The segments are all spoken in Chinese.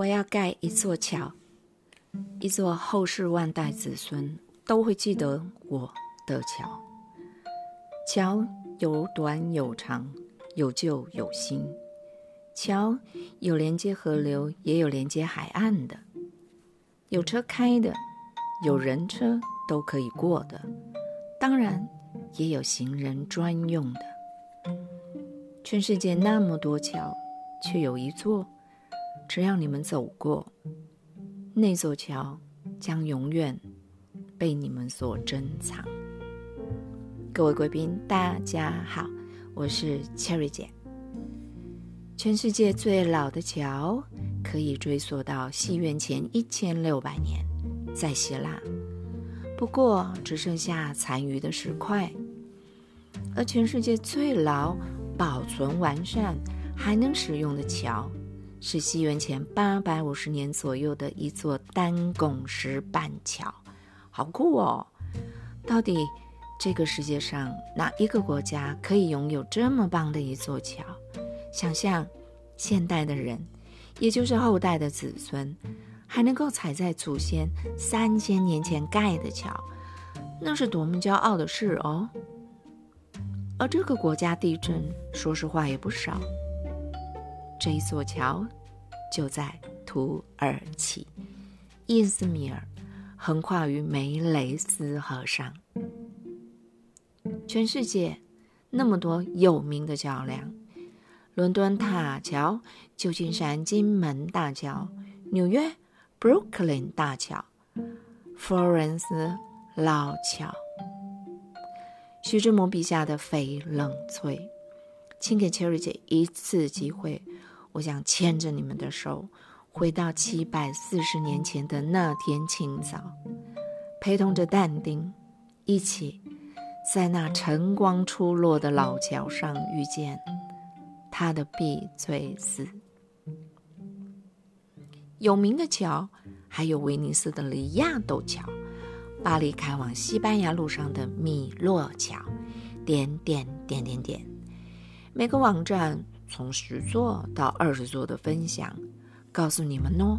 我要盖一座桥，一座后世万代子孙都会记得我的桥。桥有短有长，有旧有新。桥有连接河流，也有连接海岸的，有车开的，有人车都可以过的，当然也有行人专用的。全世界那么多桥，却有一座。只要你们走过那座桥，将永远被你们所珍藏。各位贵宾，大家好，我是 Cherry 姐。全世界最老的桥可以追溯到西元前一千六百年，在希腊，不过只剩下残余的石块。而全世界最老、保存完善、还能使用的桥。是西元前八百五十年左右的一座单拱石板桥，好酷哦！到底这个世界上哪一个国家可以拥有这么棒的一座桥？想象现代的人，也就是后代的子孙，还能够踩在祖先三千年前盖的桥，那是多么骄傲的事哦！而这个国家地震，说实话也不少。这一座桥就在土耳其伊兹米尔，横跨于梅雷斯河上。全世界那么多有名的桥梁：伦敦塔桥、旧金山金门大桥、纽约 Brooklyn 大桥、佛罗伦斯老桥。徐志摩笔下的翡冷翠，请给 Cherry 姐一次机会。我想牵着你们的手，回到七百四十年前的那天清早，陪同着但丁，一起在那晨光初落的老桥上遇见他的碧翠丝。有名的桥还有威尼斯的里亚斗桥，巴黎开往西班牙路上的米洛桥，点点点点点，每个网站。从十座到二十座的分享，告诉你们哦，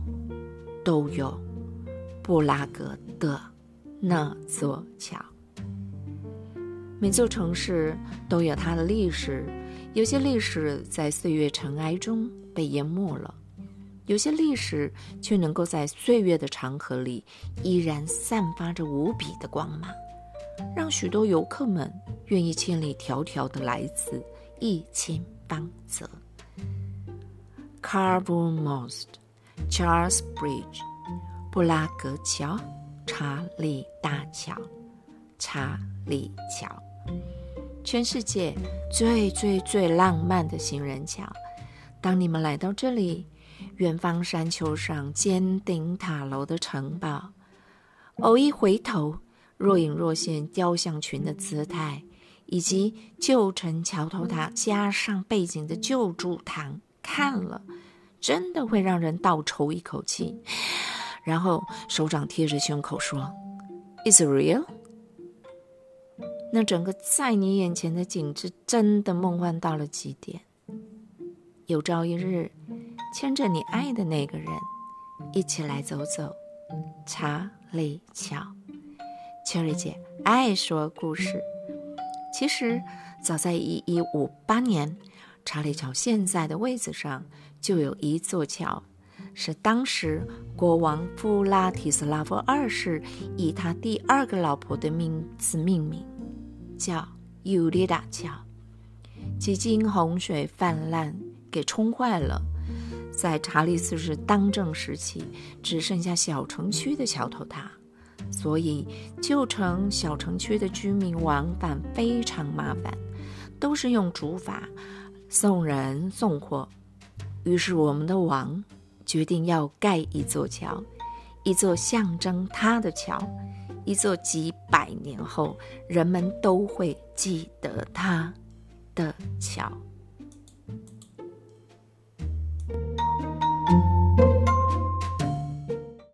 都有布拉格的那座桥。每座城市都有它的历史，有些历史在岁月尘埃中被淹没了，有些历史却能够在岁月的长河里依然散发着无比的光芒，让许多游客们愿意千里迢迢的来此一亲。方泽，Carver Most Charles Bridge，布拉格桥，查理大桥，查理桥，全世界最最最浪漫的行人桥。当你们来到这里，远方山丘上尖顶塔楼的城堡，偶一回头，若隐若现雕像群的姿态。以及旧城桥头塔加上背景的旧主堂，看了真的会让人倒抽一口气，然后手掌贴着胸口说：“Is real？” 那整个在你眼前的景致真的梦幻到了极点。有朝一日，牵着你爱的那个人，一起来走走查理桥。Cherry 姐爱说故事。其实，早在一一五八年，查理桥现在的位置上就有一座桥，是当时国王弗拉提斯拉夫二世以他第二个老婆的名字命名，叫尤利达桥。几经洪水泛滥给冲坏了，在查理四世当政时期，只剩下小城区的桥头塔。所以，旧城、小城区的居民往返非常麻烦，都是用竹筏送人送货。于是，我们的王决定要盖一座桥，一座象征他的桥，一座几百年后人们都会记得他的桥。